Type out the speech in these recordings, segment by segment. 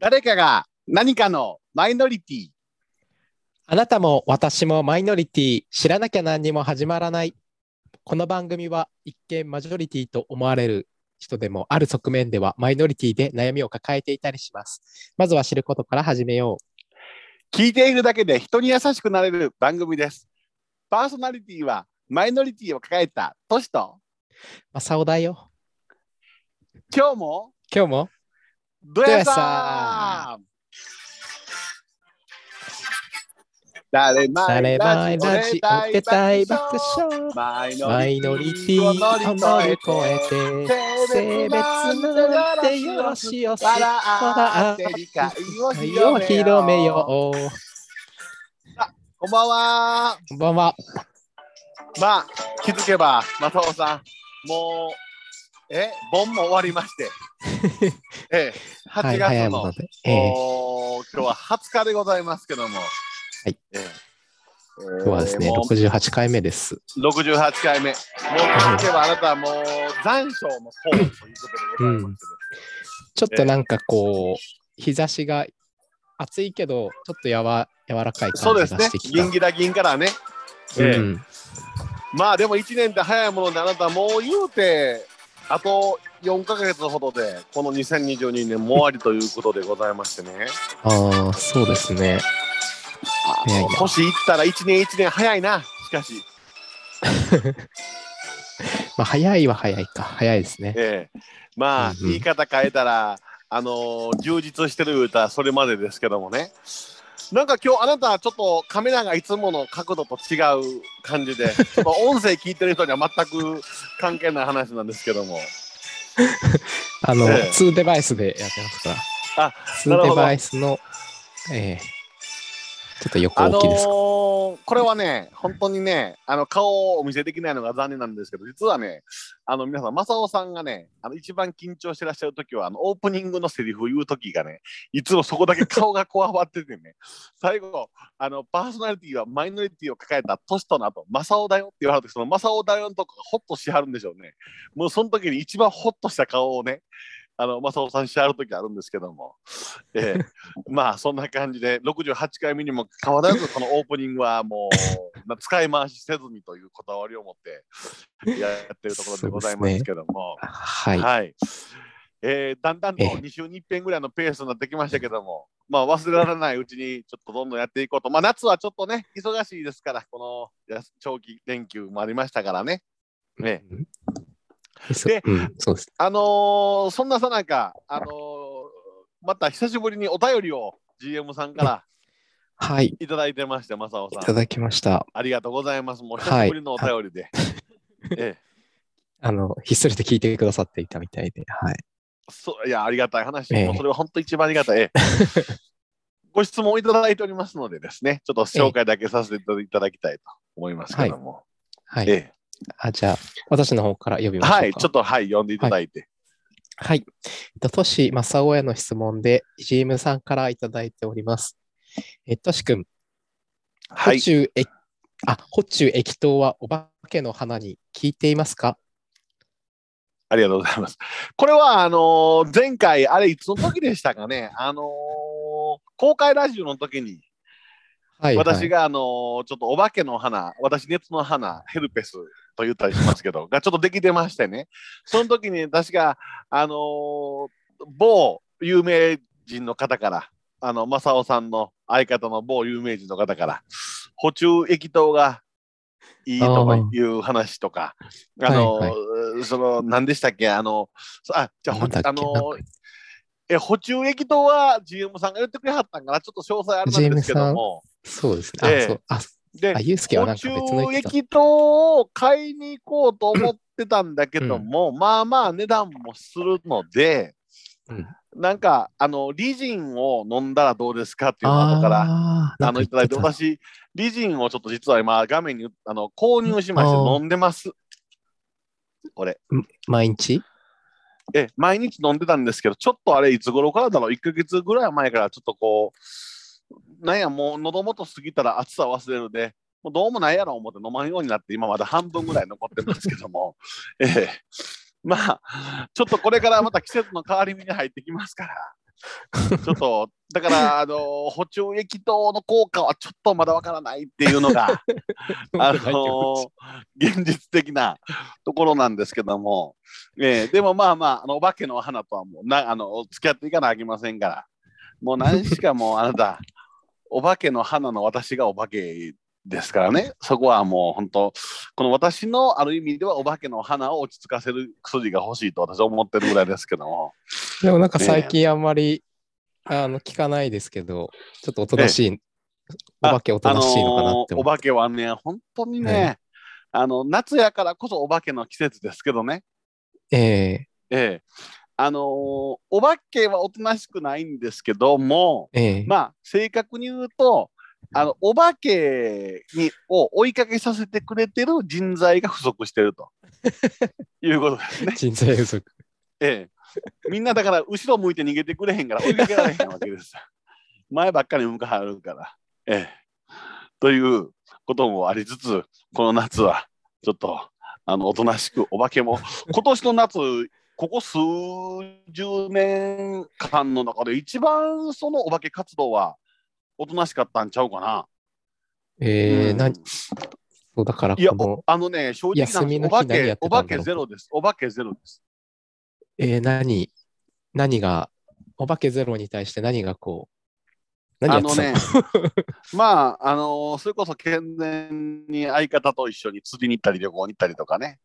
誰かが何かのマイノリティ。あなたも私もマイノリティ、知らなきゃ何にも始まらない。この番組は一見マジョリティと思われる人でもある側面ではマイノリティで悩みを抱えていたりします。まずは知ることから始めよう。聞いているだけで人に優しくなれる番組です。パーソナリティはマイノリティを抱えたトシと、まさおだよ。今日も今日も？どやさん誰誰前前ラジオ受けたい爆笑。マイノリティを乗り越えて、性別なんてよしよし、笑って理解を広めよう。こんばんは。こんばんは。まあ、気づけば、正雄さん、もう、え、盆も終わりまして、ええ、8はい、早い月の、もので。ええ今日は20日でございますけども、はいええ今日はですね、もう68回目です。68回目。もうあなたはもう残暑の方ということでございましてちょっとなんかこう、日差しが暑いけど、ちょっとやわ柔らかい感じそうですねがしてきた。銀ギラ銀からね。ええうんまあでも1年って早いものであなたもう言うてあと4ヶ月ほどでこの2022年も終わりということでございましてね。ああ、そうですね。あいやいや。の年いったら1年1年早いなしかし、まあ、早いは早いか。早いですね。ええ。まあ、うんうん。言い方変えたらあのー充実してる言うたらそれまでですけどもね。なんか今日あなたはちょっとカメラがいつもの角度と違う感じでちょっと音声聞いてる人には全く関係ない話なんですけどもあの、ええ2デバイスでやってますから。あなる2ほどデバイスの、ええちょっと横あの大きいですか。ーこれはね、本当にね、あの顔をお見せできないのが残念なんですけど、実はね、あの皆さん、正雄さんがね、あの一番緊張してらっしゃるときは、あのオープニングのセリフを言うときがね、いつもそこだけ顔がこわばっててね、最後、あのパーソナリティはマイノリティを抱えたトシとの後、正雄だよって言われるとき、その正雄だよのとこがホッとしはるんでしょうね。もうその時に一番ホッとした顔をね、あの正雄さんしはるときあるんですけども、ええ。まあそんな感じで68回目にも変わらず このオープニングはもうな使い回しせずにというこだわりを持ってやってるところでございますけども、はい。はい、えーだんだんとええ。2週に1遍ぐらいのペースになってきましたけども、まあ忘れられないうちにちょっとどんどんやっていこうと、まあ夏はちょっとね忙しいですからこの長期連休もありましたからね。ねでうん、そうです。あのーそんなさなか、あのーまた久しぶりにお便りを GM さんからはい。いただいてまして、正雄さん。いただきました。ありがとうございます。もう久しぶりのお便りで。ええ、あの、ひっそりと聞いてくださっていたみたいで、はい。そういや、ありがたい話。ええもうそれは本当一番ありがたい。ええ ご質問をいただいておりますのでですね、ちょっと紹介だけさせていただきたいと思いますけども。はい。えあじゃあ、私の方から呼びえましょうか。はい、ちょっとはい、読んでいただいて。はい。と、トシ正雄への質問で、GM さんからいただいております。え、トシ君、はい。補中液、あ、補中液糖はお化けの花に効いていますか？ありがとうございます。これは、あのー前回、あれ、いつの時でしたかね、あのー公開ラジオの時に、はい、はい。私が、あのーちょっとお化けの花、私、熱の花、ヘルペスと言ったりしますけど、がちょっとできてましてね、その時に確か、あのー某有名人の方から、あの、正雄さんの相方の某有名人の方から、補充液糖がいいとかいう話とか、あのはいその、何でしたっけ、あの、あ、じゃあ、あのえ、補充液糖は GM さんが言ってくれはったんかな、ちょっと詳細あれなんですけども、そうですね。あ、ええ。そう。あ、であ、ユースケはな補んか別の充言ってた。液糖を買いに行こうと思ってたんだけども、まあまあ値段もするので、うん。なんか、あの、リジンを飲んだらどうですかっていうのから、あの、いただいて、私、リジンをちょっと実は今、画面にあの購入しまして飲んでます。これ。毎日？え、毎日飲んでたんですけど、ちょっとあれ、いつ頃からだろう、1ヶ月ぐらい前から、ちょっとこう、なんや、もう喉元過ぎたら暑さ忘れるで、もうどうもないやろ思って飲まんようになって、今まだ半分ぐらい残ってますけども、ええ。まあ、ちょっとこれからまた季節の変わり目に入ってきますから、ちょっと、だから、あの、補充液等の効果はちょっとまだわからないっていうのが、あの、現実的なところなんですけども、えーでもまあまあ、あのお化けの花とはもうな、あの、付き合っていかなきゃいけませんから、もう何しかもうあなた、お化けの花の私がお化けですからね、そこはもう本当、この私のある意味ではお化けの花を落ち着かせる薬が欲しいと私は思ってるぐらいですけども、でもなんか最近あんまり、あの聞かないですけど、ちょっとおとなしい、お化けおとなしいのかなって。あのーお化けはね、本当にね、あの夏やからこそお化けの季節ですけどね、ええ。ええあのーお化けはおとなしくないんですけども、ええまあ、正確に言うと、あのお化けにを追いかけさせてくれてる人材が不足してると いうことですね。人材不足。ええ、みんなだから後ろ向いて逃げてくれへんから追いかけられへんわけです。前ばっかり向かはるから。ええ、ということもありつつ、この夏はちょっとあのおとなしくお化けも、今年の夏、ここ数十年間の中で一番そのお化け活動はおとなしかったんちゃうかな。ええうん何？そうだからいやあのね、正直な話お化けお化けゼロです。お化けゼロです。えー何、何が、お化けゼロに対して何がこう、何やってたの？あのね、まあ、あのそれこそ健全に相方と一緒に釣りに行ったり旅行に行ったりとかね、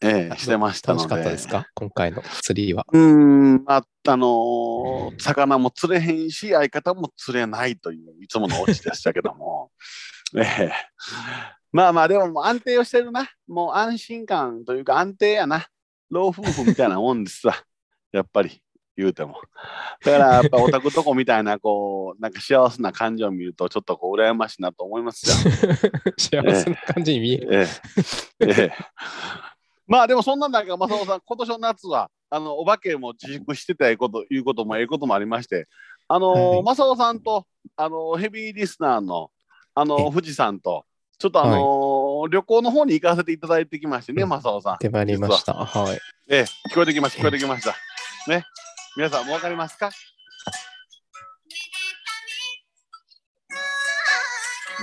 ええしてましたので。楽しかったですか？今回の釣りは。うーん、まあ、あのー魚も釣れへんし、相方も釣れないという、いつものオチでしたけども。ええまあまあ、でももう安定をしてるな。もう安心感というか安定やな。老夫婦みたいなもんですわ。やっぱり、言うても。だから、やっぱオタクとこみたいな、こう、なんか幸せな感じを見ると、ちょっとこう、羨ましいなと思いますよ。幸せな感じに見える。ええええ、まあでもそんなんだけど、正雄さん、今年の夏はあのお化けも自粛してたいうこということもええこともありまして、あのはい正雄さんとあのヘビーリスナーのあのえ富士山と、ちょっとあの旅行の方に行かせていただいてきましてね、うん正雄さん。手まりました。はい。ええ、聞こえてきました、聞こえてきました。ね、皆さんもわかりますか？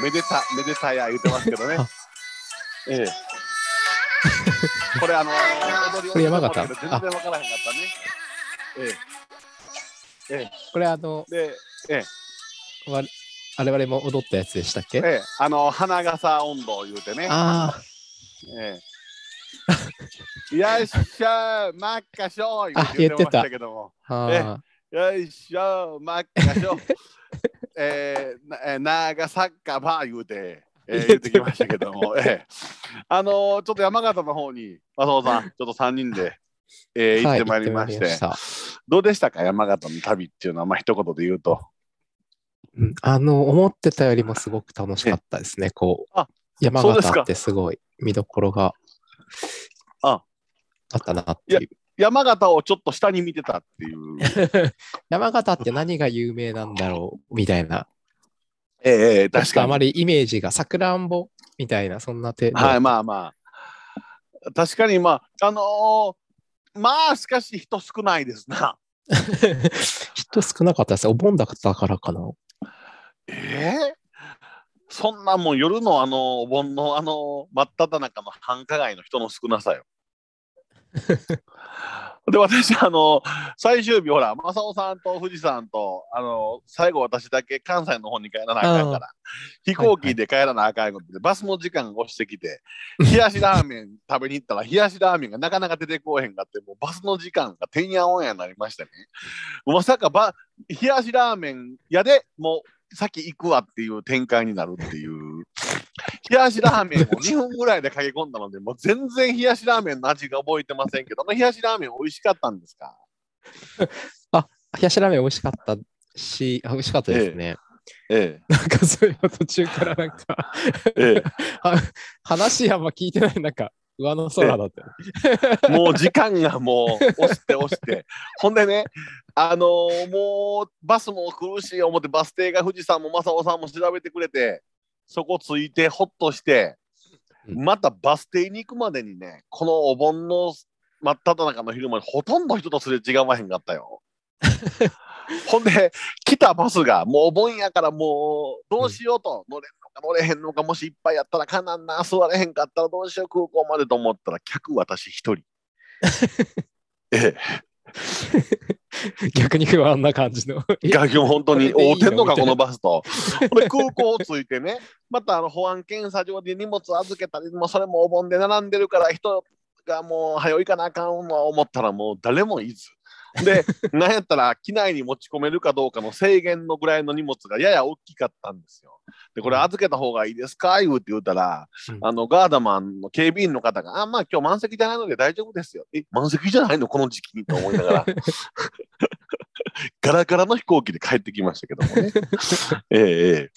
めでた、めでたや言ってますけどねあ。ええ。これあのー、踊りこれ山形全然わからへんかったね。ええ。えこれあの、え。で、わ我々も踊ったやつでしたっけ？ええ、あの、花笠温度言うてね。あええ。よっしゃー、まっかしょーあ言うてまし言ってたたけども。あ、えあよいしょ、まっかしょ。えー、なえー、長サッカーバー言うて、えー、言ってきましたけども、えー、あのー、ちょっと山形の方に、松尾さん、ちょっと3人で、えー、行はいってまいりまして、行ってまいりまどうでしたか、山形の旅っていうのは、まあ、一言で言うと。うんあの、思ってたよりもすごく楽しかったですね。こうあ、山形ってすごい見どころがああったなっていう。山形をちょっと下に見てたっていう。山形って何が有名なんだろう？みたいな。ええええ確かに。あまりイメージがさくらんぼみたいな、そんな程度。はい、まあまあ。確かに、まあ、あのーまあ、しかし人少ないですな。人少なかったです。お盆だったからかな。ええ？そんなもん夜のあのお盆のあの真っ只中の繁華街の人の少なさよ。で私あの最終日ほら正雄さんと富士山とあの最後私だけ関西の方に帰らなあかんから。飛行機で帰らなあかんことで、バスの時間が押してきて冷やしラーメン食べに行ったら冷やしラーメンがなかなか出てこうへんかってもうバスの時間がてんやおんやになりましてね。まさかば冷やしラーメン屋でもう先行くわっていう展開になるっていう冷やしラーメンを 2分ぐらいで駆け込んだのでもう全然冷やしラーメンの味が覚えてませんけどあの冷やしラーメン美味しかったんですか？冷やしラーメン美味しかったし、あ美味しかったですね。えなんかそういう途中からなんかええ。は話あんま聞いてない、なんか上の空だった もう時間がもう押して押して。ほんでねあのーもうバスも来るし思ってバス停が富士山も正雄さんも調べてくれてそこ着いてほっとしてうんまたバス停に行くまでにねこのお盆の真っ只中の昼間にほとんど人とすれ違わへんかったよ。ほんで、来たバスがもうお盆やからもうどうしようと、乗れんのか乗れへんのか、もしいっぱいやったらかなんな、座れへんかったらどうしよう、空港までと思ったら、客私一人。ええ、逆に不安な感じの。逆に本当に合うてんのか、このバスと。ほんで空港着いてね、またあの保安検査場で荷物預けたり、もうそれもお盆で並んでるから、人がもう早いかなあかんわ思ったら、もう誰もいず。で、なんやったら機内に持ち込めるかどうかの制限のぐらいの荷物がやや大きかったんですよ。で、これ預けた方がいいですか？言うて言うたら、うんあのガードマンの警備員の方が、あ、まあ今日満席じゃないので大丈夫ですよ。え、満席じゃないの？この時期にと思いながら。ガラガラの飛行機で帰ってきましたけどもね。えええ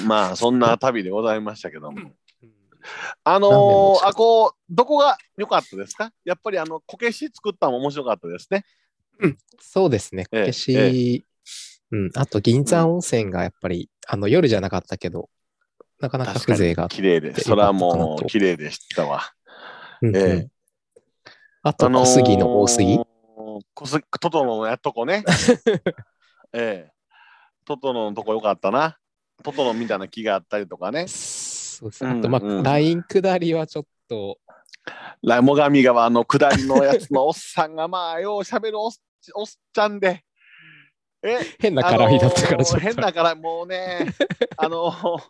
え。まあそんな旅でございましたけども。あのーあこう、どこが良かったですか？やっぱりあの、こけし作ったのも面白かったですね。そうですね。ええこけし、うん。あと、銀山温泉がやっぱり、あの、夜じゃなかったけど、なかなか風情があって。綺麗で、でそれはもう綺麗でしたわ。うんうんえあと、小杉の大杉。小杉トトロのやっとこね。ええ。トトロのとこよかったな。トトロみたいな木があったりとかね。そうですね。うん。あと、まうんあ、ライン下りはちょっと、ラモガミ川の下りのやつのおっさんがまあようしゃべるおっおっちゃんで。え変な絡みだったから、ちょっ変なからもうね あのー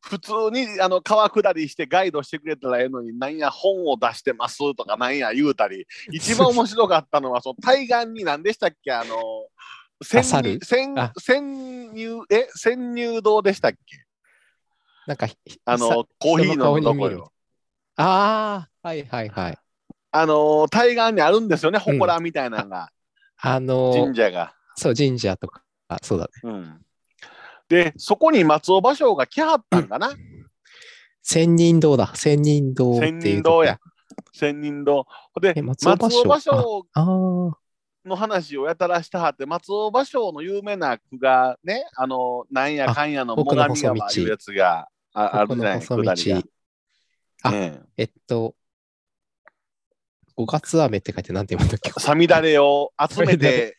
普通にあの川下りしてガイドしてくれたらええのになんや本を出してますとかなんや言うたり一番面白かったのはその対岸に何でしたっけあのー潜入潜入え潜入堂でしたっけ？なんか、あのさコーヒーの人の顔に見るとこよああ、はいはいはい。あのー対岸にあるんですよね祠みたいなのが、あの、神社が。そう、神社とか、あそうだね。うん、でそこに松尾芭蕉が来はったんかな、千人堂だ。千人堂。千人堂や。。千人堂。でえ松松尾芭蕉の話をやたらしたはって松尾芭蕉の有名な句がねあのなんやかんやの最上川いうやつがああるこのじゃない。あねえっと、五月雨って書いてなんて読むんだっけ？えさみだれを集めて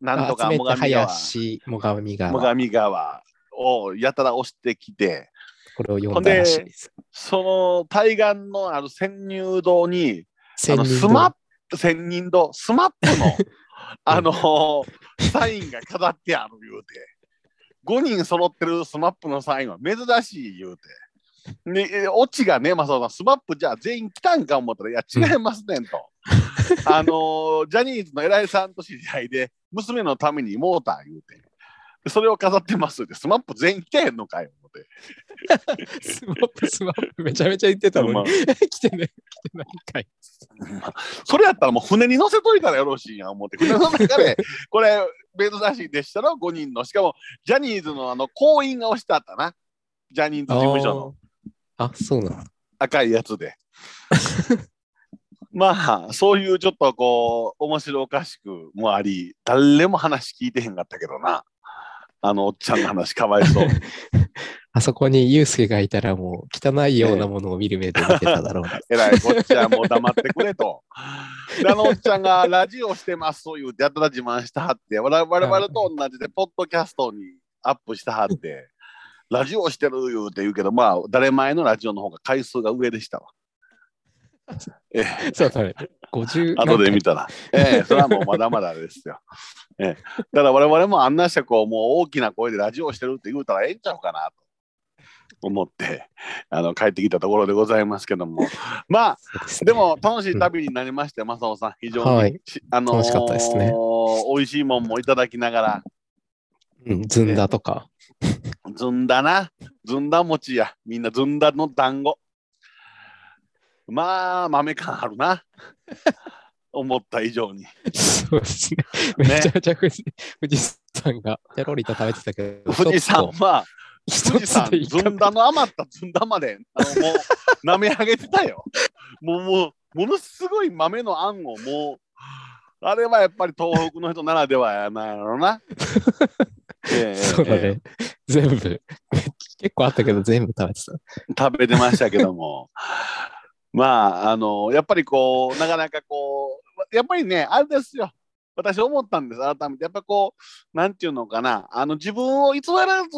なんとか最上川林、最上川。最上川をやたら押してきてこれを読んだらしいです。その対岸のある潜入堂にあのスマッ堂。プ千人堂スマップの あのサインが飾ってある言うて5人揃ってるスマップのサインは珍しい言うて。で、えオチがね、まあ、そのスマップじゃあ全員来たんか思ったら、いや、違いますねんと。あのージャニーズの偉いさんと知り合いで、娘のためにモーター言うて。でそれを飾ってますって、スマップ全員来てへんのかよ、思って。スマップ、スマップ、めちゃめちゃ言ってたのまあに。来てね、来てないんかい。それやったらもう船に乗せといたらよろしいやん思って、船の中で、これ、珍しいでしたら5人の、しかも、ジャニーズのあの、行員が押してあったな。ジャニーズ事務所の。あ、そうなの。赤いやつで。まあ、そういうちょっとこう、面白おかしくもあり、誰も話聞いてへんかったけどな。あのおっちゃんの話、かわいそう。あそこにユうスケがいたらもう汚いようなものを見る目で見てただろうな。えらいこっちはもう黙ってくれと。であのおっちゃんがラジオしてますと言うてやったら自慢したはって、我々と同じでポッドキャストにアップしたはって、ラジオしてる言うて言うけど、まあ、誰前のラジオの方が回数が上でしたわ。ええそうだね。50後で見たら。ええそれはもうまだまだですよ。ええだから我々もあんなしてこう、もう大きな声でラジオしてるって言うたらええんちゃうかなと思って、あの、帰ってきたところでございますけども。まあ、でも楽しい旅になりまして、正雄さん、非常に、はいしあのー楽しかったですね美味しいもんもいただきながら、うん、ずんだとか。ずんだな、ずんだ餅や、みんなずんだの団子。まあ、豆感あるな。思った以上に。そうですね。めちゃめちゃ富士富士山がペロリと食べてたけど、富士山は、一つ富士山、ずんだの余ったずんだまで、あのもう、舐め上げてたよ。もう、もう、ものすごい豆のあんをもう、あれはやっぱり東北の人ならではやなんやろな。ええそうだええね。全部、結構あったけど全部食べてた。食べてましたけども。まあ、あの、やっぱりこう、なかなかこう、やっぱりね、あれですよ。私思ったんです、改めて。やっぱこう、なんていうのかな、あの自分を偽らず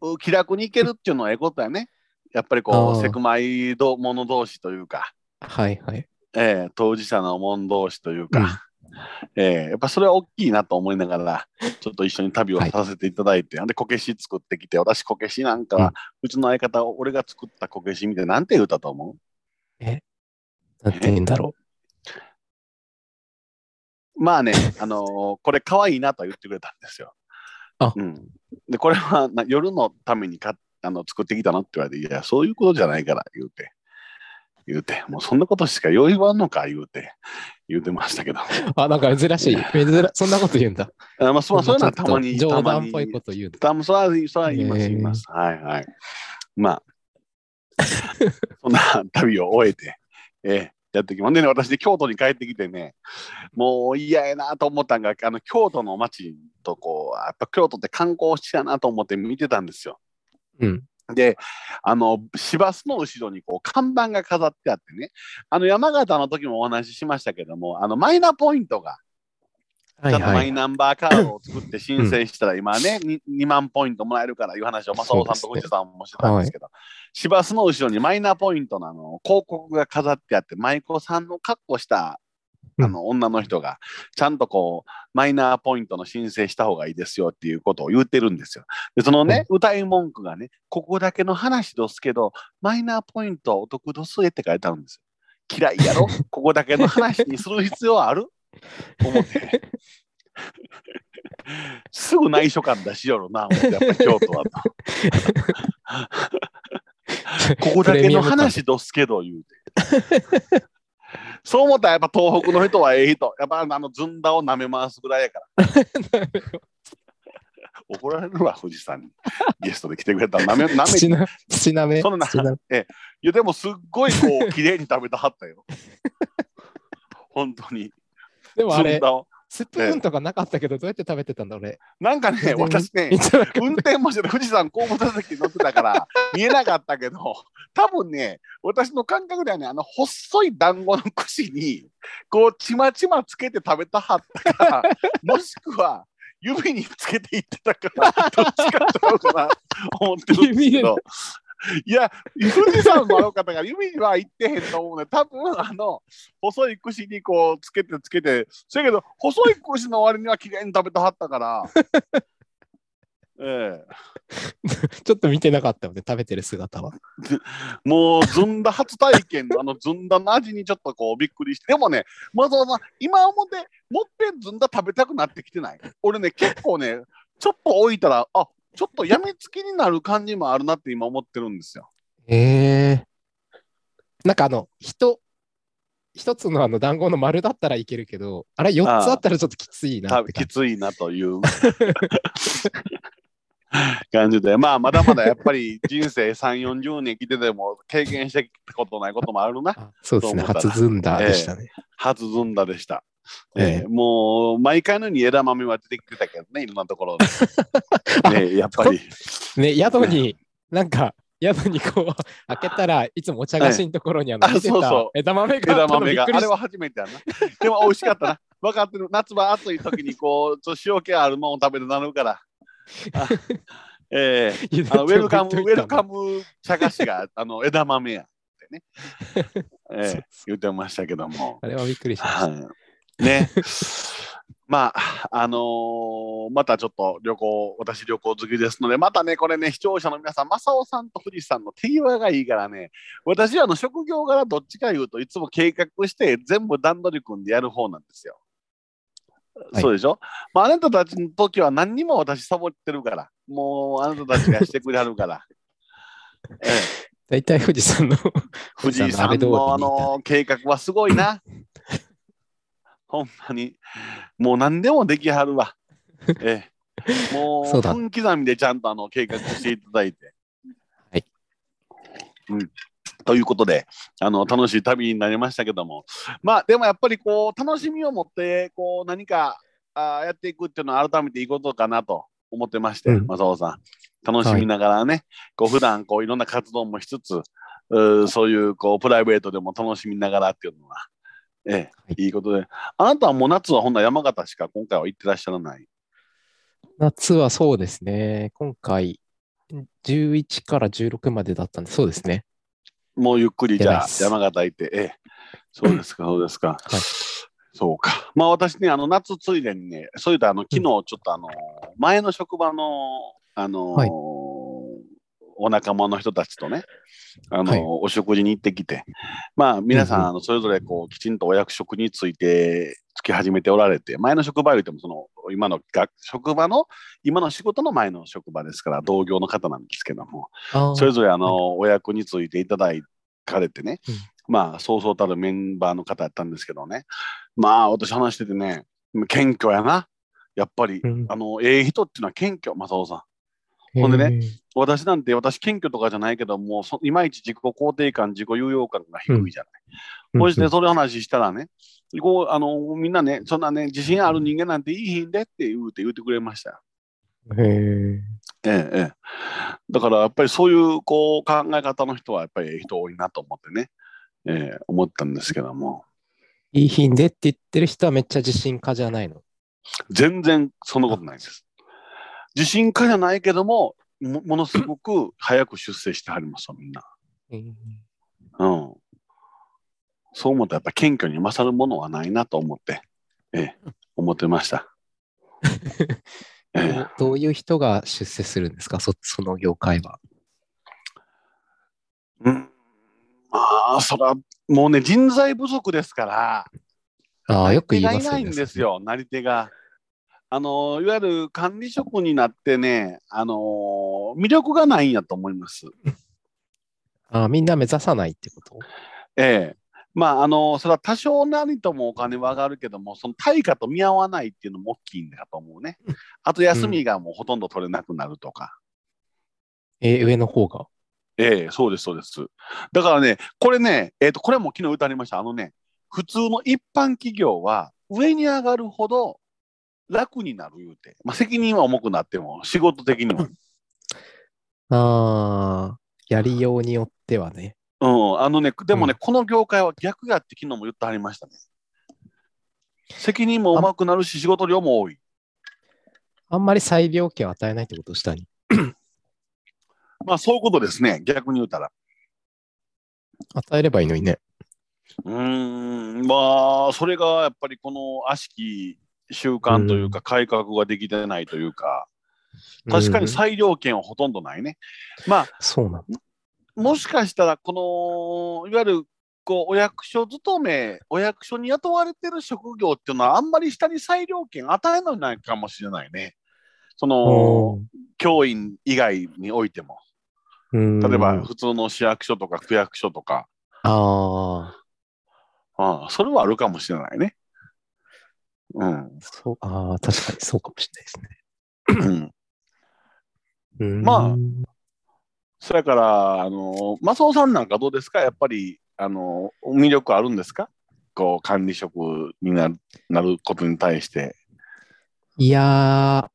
う気楽にいけるっていうのはええことやね。やっぱりこう、セクマイど者同士というか、はいはい。ええ当事者の者同士というか、うん。ええやっぱそれは大きいなと思いながら、ちょっと一緒に旅をはいさせていただいて、で、こけし作ってきて、私、こけしなんかは、うちの相方、俺が作ったこけし見て、なんて言うたと思う？なんて言うんだろまあね、あのーこれ可愛いなとは言ってくれたんですよ。あうん、で、これはな夜のためにかあの作ってきたのって言われて、いや、そういうことじゃないから、言うて。言うて、もうそんなことしかよう言わんのか、言うて、言うてましたけど。う。あ、なんか珍しい。珍らそんなこと言うんだ。あまあ、そそういうのはたまに、冗たまに談っぽいこと言うんだ。たそれは、それは言います、言います。はいはい。まあ、そんな旅を終えて、ええやってきます。でね、私で京都に帰ってきてね、もう嫌やなと思ったんが、あの京都の街とこう、やっぱ京都って観光地やなと思って見てたんですよ。うん。で、あの、市バスの後ろにこう看板が飾ってあってね、あの山形の時もお話ししましたけども、あのマイナポイントがちゃんと。マイナンバーカードを作って申請したら、今ね、2, 2万ポイントもらえるからいう話を、正雄さんと藤さんもしてたんですけど、市バスの後ろにマイナポイントのあの広告が飾ってあって、舞妓さんの格好したあの女の人が、ちゃんとこう、マイナーポイントの申請した方がいいですよっていうことを言ってるんですよ。で、そのね、歌い文句がね、ここだけの話ですけど、マイナーポイントお得どすえって書いてあるんですよ。嫌いやろ？ここだけの話にする必要ある？思って。すぐ内緒感出しよるな、やっぱり京都はと。ここだけの話どすけど言うて。そう思ったらやっぱ東北の人はええ人。やっぱあのずんだを舐め回すぐらいやから。怒られるわ、富士山に。ゲストで来てくれたら舐め、舐め土な、土なめ。そんな土ないやでもすっごいこう、綺麗に食べたはったよ。本当に。でもあれ。スプーンとかなかったけど、どうやって食べてたんだ、俺。なんかね、私ね運転もしてて富士山後部座席に乗ってたから見えなかったけど多分ね私の感覚ではねあの細い団子の串にこうちまちまつけて食べたはったか もしくは指につけていってたからどっちかちゃうかな思ってるんですけどいや富士山もあろうかから指には行ってへんと思うね多分あの細い串にこうつけてつけて。そやけど細い串の割には綺麗に食べたはったから。ええ。ちょっと見てなかったよね、食べてる姿は。もうずんだ初体験。のあのずんだの味にちょっとこうびっくりして、でもね、まずは今思って、もっぺんずんだ食べたくなってきてない？俺ね、結構ね、ちょっと置いたら、あちょっとやみつきになる感じもあるなって今思ってるんですよ。へえ。なんかあの、人、一つのあの団子の丸だったらいけるけど、あれ4つあったらちょっときついな。きついなという感じで、まあまだまだやっぱり人生3、40年生きてても経験してきたことないこともあるな。あそうですね、初ずんだでしたね。初ずんだでした。えええーもう毎回のように枝豆は出てきてたけどね、いろんなところで。ね、やっぱり。ね、宿に、なんか、宿にこう、開けたらいつもお茶菓子のところにあの、あ見てたそうそう枝豆があ枝豆が。あれは初めてやな。でも美味しかったな。分かってる。夏場暑い時にこう、ちょっと塩気あるもんを食べてなるから。あえーあのウェルカム、ウェルカム茶菓子があの枝豆やってね。えー言ってましたけども。あれはびっくりしました。はいね。まあ、あのーまたちょっと旅行、私旅行好きですので、またね、これね、視聴者の皆さん、正雄さんと富士山の手際がいいからね、私はあの職業柄どっちか言うといつも計画して全部段取り組んでやる方なんですよ。はいそうでしょ、まあ、あなたたちの時は何にも私サボってるから、もうあなたたちがしてくれはるから。ええ大体富士山の富士山ののあの計画はすごいな。ほんまに。もう何でもできはるわ。ええ、もそう分刻みでちゃんとあの計画していただいて。はい。うん。ということで、あの楽しい旅になりましたけども、まあでもやっぱりこう楽しみを持ってこう何かあーやっていくっていうのは改めていいことかなと思ってまして、うん正雄さん。楽しみながらね、こう普段こういろんな活動もしつつ、そういうこうプライベートでも楽しみながらっていうのはええ、はいいいことで。あなたはもう夏はほんなら山形しか今回は行ってらっしゃらない？夏はそうですね。今回、11から16までだったんで、そうですね。もうゆっくりじゃあ山形行って、ええ、そうですか、そうですか。はいそうか。まあ私ね、あの夏ついでにね、そういったあの昨日ちょっとあの、前の職場の、あの、はいお仲間の人たちとね、あの、はい。お食事に行ってきて、まあ皆さん、あのそれぞれこうきちんとお役職についてつき始めておられて、前の職場よりもその今の学職場の今の仕事の前の職場ですから同業の方なんですけども、それぞれあの、お役についていただかれてね、うん。まあそうそうたるメンバーの方やったんですけどね、まあ私話しててね、謙虚やな。やっぱり、うん。あの、ええ人っていうのは謙虚、正雄さん。ほんでね私なんて、私謙虚とかじゃないけども、そいまいち自己肯定感、自己有用感が低いじゃない。そしてそれ話したらね、こうあのみんなね、そんなね、自信ある人間なんていいひんでって言うて言うてくれましたよ。へーええええ。だからやっぱりそういうこう考え方の人はやっぱりええ人多いなと思ってね、ええ思ったんですけども、いい品でって言ってる人はめっちゃ自信家じゃないの？全然そんなことないです。自信家じゃないけども、もものすごく早く出世してはりますよ、みんな。うん。そう思ったらやっぱ謙虚に勝るものはないなと思って、ええ、思ってました。ええどういう人が出世するんですか？そその業界は。うん。まあ、そら、もうね、人材不足ですから、ああ、よく言いなりますよね。手がいないんですよ、なり手が。あの、いわゆる管理職になってね、あの、魅力がないんやと思います。ああ、みんな目指さないってこと？ええ。まあ、あの、それは多少なりともお金は上がるけども、その対価と見合わないっていうのも大きいんだと思うね。あと、休みがもうほとんど取れなくなるとか。えー上の方が？ええそうです、そうです。だからね、これね、えっ、と、これも昨日歌ありました。あのね、普通の一般企業は上に上がるほど楽になる言うて。まあ、責任は重くなっても、仕事的には。ああ、やりようによってはね。うん、あのね、でもね、うんこの業界は逆やって昨日も言ってはりましたね。責任も重くなるし、仕事量も多い。あんまり裁量権を与えないってこと下に。まあ、そういうことですね、逆に言うたら。与えればいいのにね。うーん、まあ、それがやっぱりこの悪しき習慣というか、改革ができてないというか、確かにうん裁量権はほとんどないね。まあ、そうなんだ。もしかしたら、この、いわゆる、こう、お役所勤め、お役所に雇われてる職業っていうのは、あんまり下に裁量権与えないかもしれないね。その、教員以外においても。うん例えば、普通の市役所とか区役所とか、ああ、ああそれはあるかもしれないね。うん。そう、ああ、確かにそうかもしれないですね。まあそれから、あの、マサオさんなんかどうですか？やっぱり、あの、魅力あるんですか？こう、管理職になるなることに対して。いや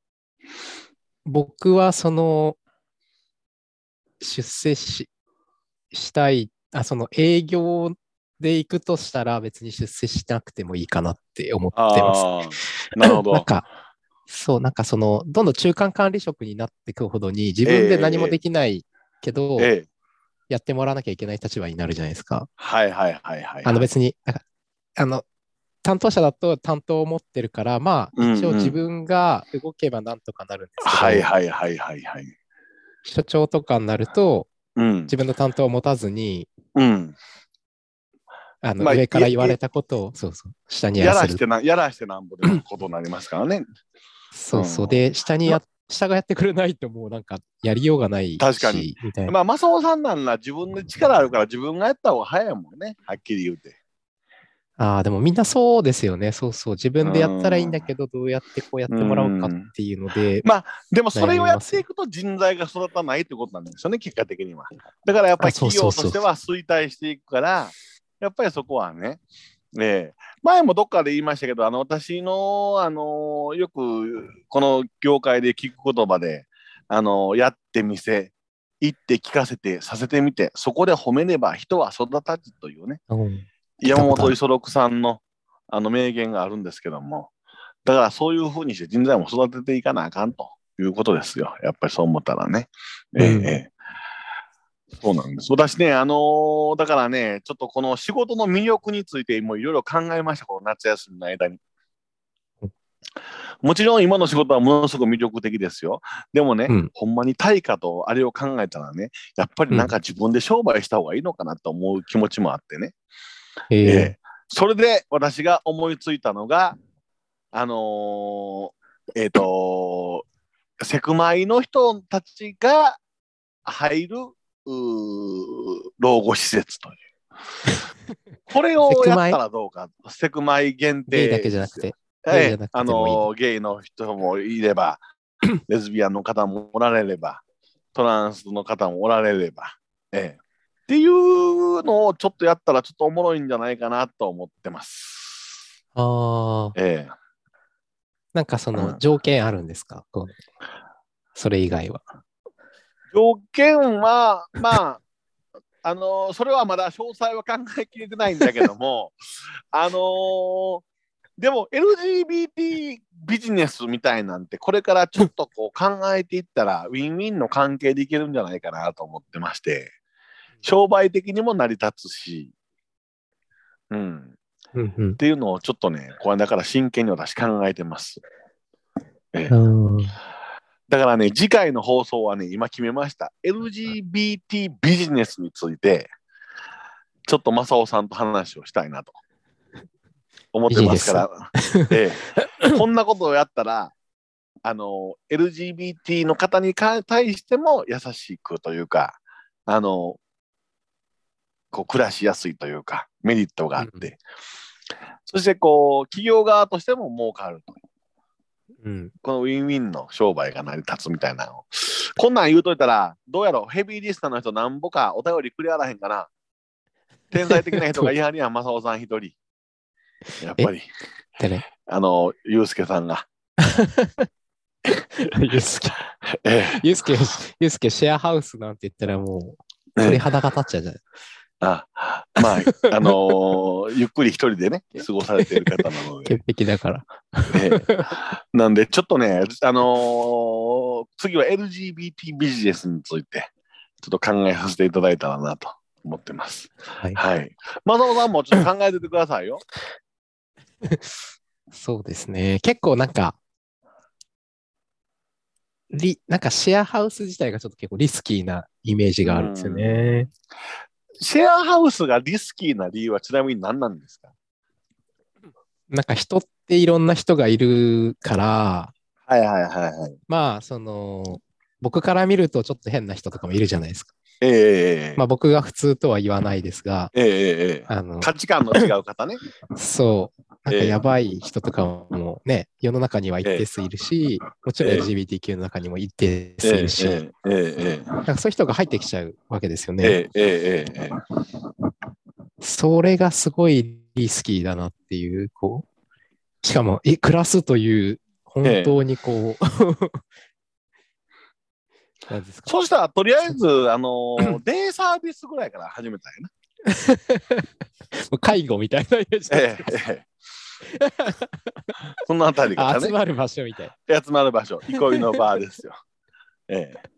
ー、僕はその、出世ししたい、あ、その営業で行くとしたら別に出世しなくてもいいかなって思ってます。なるほど。なんか、そう、なんかその、どんどん中間管理職になっていくほどに自分で何もできないけど、ええ、やってもらわなきゃいけない立場になるじゃないですか。はいはいはいはい。あの別に、なんかあの、担当者だと担当を持ってるから、まあ、一応うんうん自分が動けばなんとかなるんですけど、はいはいはいはいはい。所長とかになると、うん。自分の担当を持たずに、うん。あの、まあ上から言われたことを、そうそう、下にやらせるやらして。な、やらしてなんぼでのことになりますからね。そうそう。うんで、下にや、下がやってくれないともうなんかやりようがないし、確かに。まあ、マサオさんなんら自分で力あるから自分がやった方が早いもんね。はっきり言うて。ああ、でもみんなそうですよね。そうそう。自分でやったらいいんだけど、どうやってこうやってもらおうかっていうので、まあ、でもそれをやっていくと人材が育たないってことなんですよね、結果的には。だからやっぱり企そうそう業としては衰退していくから、やっぱりそこはね、ええ。前もどっかで言いましたけど、あの私の、あのよくこの業界で聞く言葉で、あのやってみせ、言って聞かせて、させてみて、そこで褒めれば人は育たずというね、うん。山本五十六さんのあの名言があるんですけども、だからそういうふうにして人材も育てていかなあかんということですよ。やっぱりそう思ったらね。ええうん。ええそうなんです。私ね、あのーだからね、ちょっとこの仕事の魅力についてもいろいろ考えました、この夏休みの間に。もちろん今の仕事はものすごく魅力的ですよ。でもね、うんほんまに対価とあれを考えたらね、やっぱりなんか自分で商売した方がいいのかなと思う気持ちもあってね。ええええそれで私が思いついたのが、あのーえっ、とセクマイの人たちが入るうー老後施設という。これをやったらどうか。セクマイ限定。ゲイだけじゃなくて。あのーゲイの人もいれば、レズビアンの方もおられれば、トランスの方もおられれば、ええっていうのをちょっとやったらちょっとおもろいんじゃないかなと思ってます。ああ、ええなんかそうのん条件あるんですか？こうそれ以外は。条件は、まあ、あのーそれはまだ詳細は考えきれてないんだけども、あのーでも LGBT ビジネスみたいなんてこれからちょっとこう考えていったらウィンウィンの関係でいけるんじゃないかなと思ってまして商売的にも成り立つし、うん、うんうん。っていうのをちょっとねこれだから真剣に私考えてます。ええ。うんだからね、次回の放送はね、今決めました。LGBT ビジネスについて、ちょっと正雄さんと話をしたいなと。思ってますから、ええ。こんなことをやったら、あの、LGBT の方にか対しても優しくというか、あの、こう暮らしやすいというか、メリットがあって、そしてこう、企業側としても儲かると。うんこのウィンウィンの商売が成り立つみたいなのを。こんなん言うといたら、どうやろヘビーリスナーの人なんぼかお便りくれやらへんかな？天才的な人がいはりやん、正雄さん一人。やっぱり、あの、ゆうすけさんが。ゆうすけ、えゆうすけ、ゆうすけシェアハウスなんて言ったらもうえ鳥肌が立っちゃうじゃない。あまあ、あのー ゆっくり一人でね、過ごされている方なので。潔癖だから。ええなんで、ちょっとね、あのー次は LGBT ビジネスについて、ちょっと考えさせていただいたらなと思ってます。はい。はい。正雄さんもちょっと考えててくださいよ。そうですね。結構なんか、リなんかシェアハウス自体がちょっと結構リスキーなイメージがあるんですよね。シェアハウスがリスキーな理由はちなみに何なんですか？なんか人っていろんな人がいるから、はいはいはいはい。まあ、その、僕から見るとちょっと変な人とかもいるじゃないですか。ええええまあ僕が普通とは言わないですが、ええええええあの、価値観の違う方ね。そう、なんかええ。やばい人とかもね、世の中には一定数いるし、もちろんええ。LGBTQ の中にも一定数ええいるし、ええええなんかそういう人が入ってきちゃうわけですよね。ええええええそれがすごいリスキーだなっていう、こう、しかも、え、暮らすという、本当にこう。そうしたらとりあえず、あのーデイサービスぐらいから始めたんやな。介護みたいなイメージ。ええええ そのあたりからね。あ集まる場所みたい。な。集まる場所、憩いの場ですよ。ええ。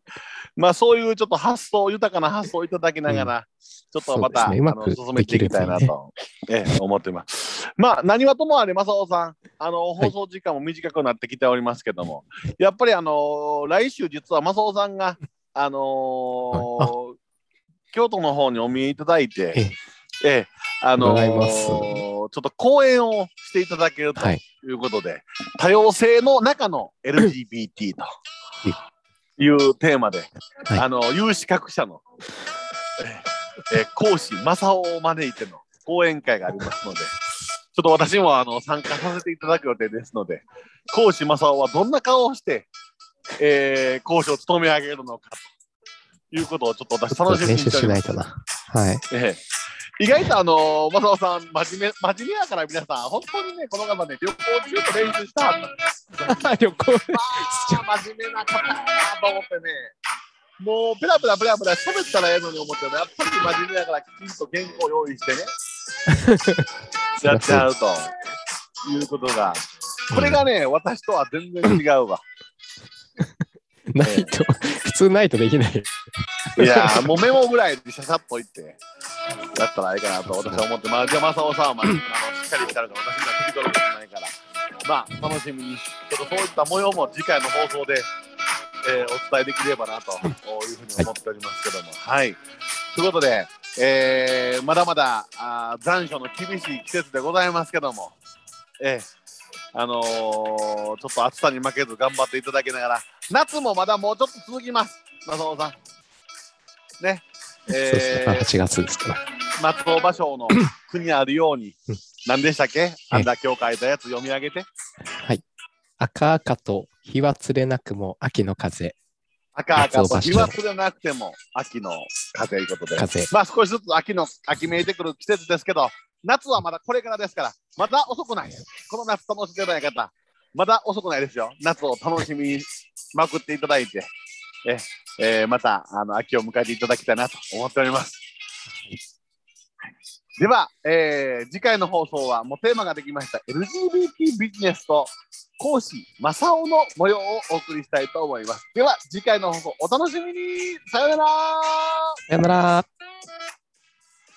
まあそういうちょっと発想、豊かな発想をいただきながら、ちょっとまた、ね。あの進めていきたいなと、ええ、思っています。まあ何はともあれ、正雄さん、あの放送時間も短くなってきておりますけども、やっぱりあの来週実は正雄さんが、あのー京都の方にお見えいただいて、えええ、あの伺いますちょっと講演をしていただけるとはい。いうことで、多様性の中の LGBT というテーマで、はいあの有資格者の、えーえー講師正雄を招いての講演会がありますので、ちょっと私もあの参加させていただく予定ですので、講師正雄はどんな顔をして、えー講師を務め上げるのかということをちょっと私楽しみと練習にしておりますしないとな。はい。ええ意外とあのー、正雄さん、真面目、真面目やから皆さん、本当にね、この方ね、旅行中と練習した。はった。旅行、まあ、真面目な方と思ってね、もうペラペラペラペラ喋ったらええのに思ってね、やっぱり真面目だからきちんと原稿用意してね、やっちゃうと。いうことが、これがね、私とは全然違うわ。ないと、普通ないとできない。いや、もうメモぐらいでシャシャッといって、やったらいいかなと私は思って、まあ、じゃあ、マサオさんは、まあ、のしっかりしてあるから、私には聞き取ることないから、まあ、楽しみに、ちょっとそういった模様も次回の放送で、えーお伝えできればなというふうに思っておりますけども。はい。ということで、えーまだまだあ残暑の厳しい季節でございますけども、えーあのーちょっと暑さに負けず頑張っていただきながら、夏もまだもうちょっと続きます、松尾さん。ね。そうですね。えー8月ですから。松尾芭蕉の 国にあるようにうん、何でしたっけ？あんだ今日書いたやつ読み上げて。赤々と日は釣れなくも秋の風。赤々と日は釣れなくても秋の風ということで。風。まあ少しずつ秋の秋めいてくる季節ですけど、夏はまだこれからですから、まだ遅くない。この夏楽しんでない方、まだ遅くないですよ。夏を楽しみにまくっていただいて、ええーまたあの秋を迎えていただきたいなと思っております。では、えー次回の放送はもうテーマができました LGBT ビジネスと講師正雄の模様をお送りしたいと思います。では次回の放送お楽しみにさよならさよなら。